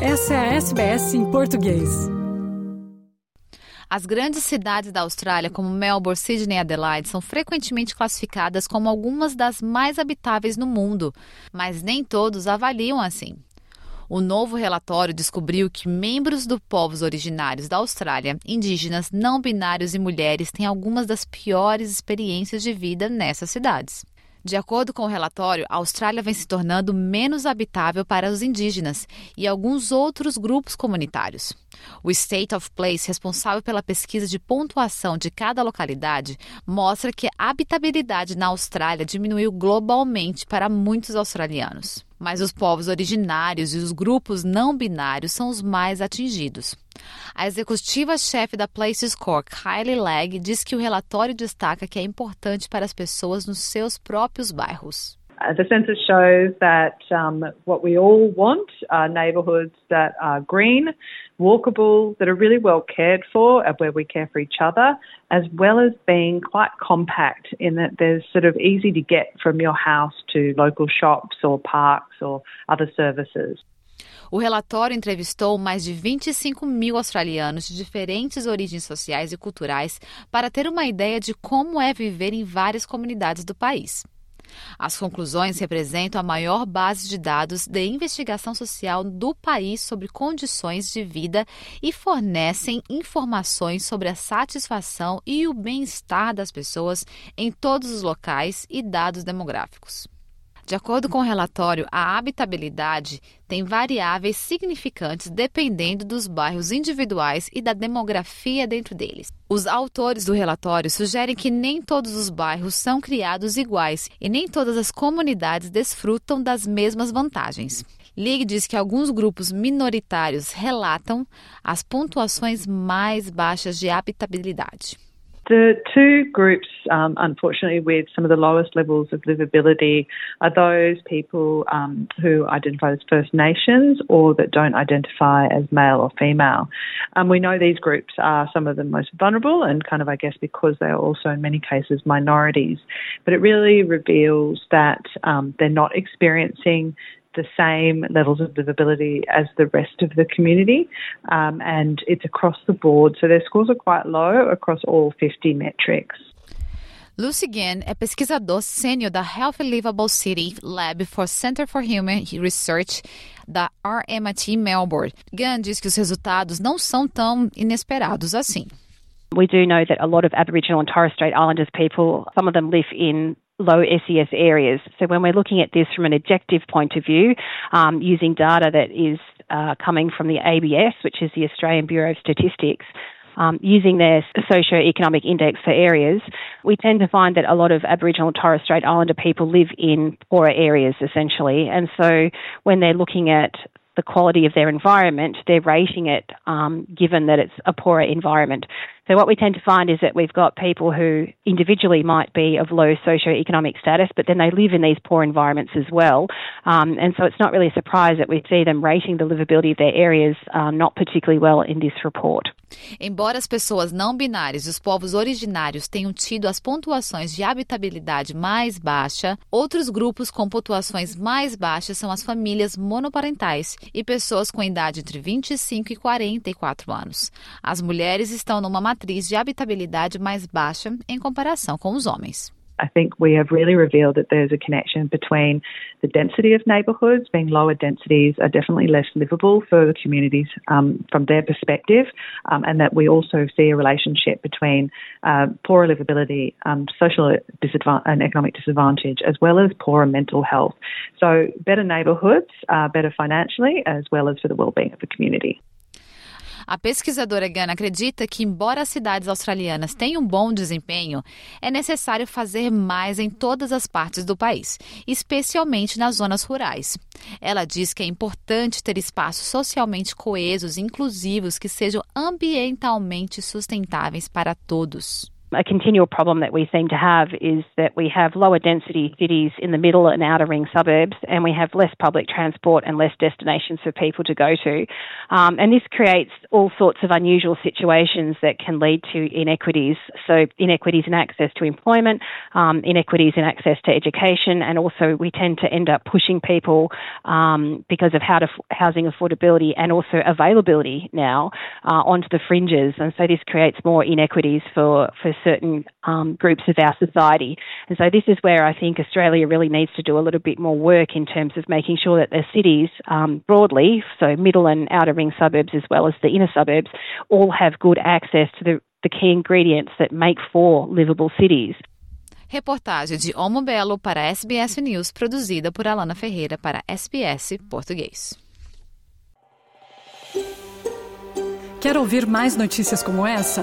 Essa é a SBS em português. As grandes cidades da Austrália, como Melbourne, Sydney e Adelaide, são frequentemente classificadas como algumas das mais habitáveis no mundo, mas nem todos avaliam assim. O novo relatório descobriu que membros dos povos originários da Austrália, indígenas, não binários e mulheres têm algumas das piores experiências de vida nessas cidades. De acordo com o relatório, a Austrália vem se tornando menos habitável para os indígenas e alguns outros grupos comunitários. O State of Place, responsável pela pesquisa de pontuação de cada localidade, mostra que a habitabilidade na Austrália diminuiu globalmente para muitos australianos. Mas os povos originários e os grupos não binários são os mais atingidos. A executiva-chefe da Places Core, Kylie Legg, diz que o relatório destaca que é importante para as pessoas nos seus próprios bairros. Uh, the census shows that um, what we all want are neighbourhoods that are green, walkable, that are really well cared for, where we care for each other, as well as being quite compact in that there's sort of easy to get from your house to local shops or parks or other services. O relatório entrevistou mais de 25 mil australianos de diferentes origens sociais e culturais para ter uma ideia de como é viver em várias comunidades do país. As conclusões representam a maior base de dados de investigação social do país sobre condições de vida e fornecem informações sobre a satisfação e o bem-estar das pessoas em todos os locais e dados demográficos. De acordo com o relatório, a habitabilidade tem variáveis significantes dependendo dos bairros individuais e da demografia dentro deles. Os autores do relatório sugerem que nem todos os bairros são criados iguais e nem todas as comunidades desfrutam das mesmas vantagens. League diz que alguns grupos minoritários relatam as pontuações mais baixas de habitabilidade. The two groups, um, unfortunately, with some of the lowest levels of livability are those people um, who identify as First Nations or that don't identify as male or female. Um, we know these groups are some of the most vulnerable and kind of, I guess, because they are also in many cases minorities. But it really reveals that um, they're not experiencing the same levels of livability as the rest of the community, um, and it's across the board. So their scores are quite low across all 50 metrics. Lucy Ginn é pesquisador sênior da Healthy Livable City Lab for Center for Human Research da RMIT Melbourne. Gunn diz que os resultados não são tão inesperados assim. We do know that a lot of Aboriginal and Torres Strait Islanders people, some of them live in low SES areas. So when we're looking at this from an objective point of view, um, using data that is uh, coming from the ABS, which is the Australian Bureau of Statistics, um, using their socio-economic index for areas, we tend to find that a lot of Aboriginal Torres Strait Islander people live in poorer areas essentially. And so when they're looking at the quality of their environment, they're rating it um, given that it's a poorer environment. So what we tend to find is that we've got people who individually might be of low socio-economic status, but then they live in these poor environments as well. Um, and so it's not really a surprise that we see them rating the livability of their areas uh, not particularly well in this report. Embora as pessoas não binárias e os povos originários tenham tido as pontuações de habitabilidade mais baixa, outros grupos com pontuações mais baixas são as famílias monoparentais e pessoas com idade entre 25 e 44 anos. As mulheres estão numa matriz de habitabilidade mais baixa em comparação com os homens. I think we have really revealed that there's a connection between the density of neighbourhoods, being lower densities are definitely less livable for the communities um, from their perspective, um, and that we also see a relationship between uh, poorer livability, um, social disadvantage, and economic disadvantage, as well as poorer mental health. So, better neighbourhoods are better financially, as well as for the well-being of the community. A pesquisadora Gana acredita que, embora as cidades australianas tenham bom desempenho, é necessário fazer mais em todas as partes do país, especialmente nas zonas rurais. Ela diz que é importante ter espaços socialmente coesos e inclusivos que sejam ambientalmente sustentáveis para todos. A continual problem that we seem to have is that we have lower density cities in the middle and outer ring suburbs, and we have less public transport and less destinations for people to go to. Um, and this creates all sorts of unusual situations that can lead to inequities. So, inequities in access to employment, um, inequities in access to education, and also we tend to end up pushing people um, because of how to, housing affordability and also availability now uh, onto the fringes. And so, this creates more inequities for, for certain um, groups of our society. And so this is where I think Australia really needs to do a little bit more work in terms of making sure that the cities um, broadly, so middle and outer ring suburbs as well as the inner suburbs, all have good access to the, the key ingredients that make for livable cities. Reportagem de Omo Belo para SBS News, produzida por Alana Ferreira para SBS Português. Quer ouvir mais notícias como essa?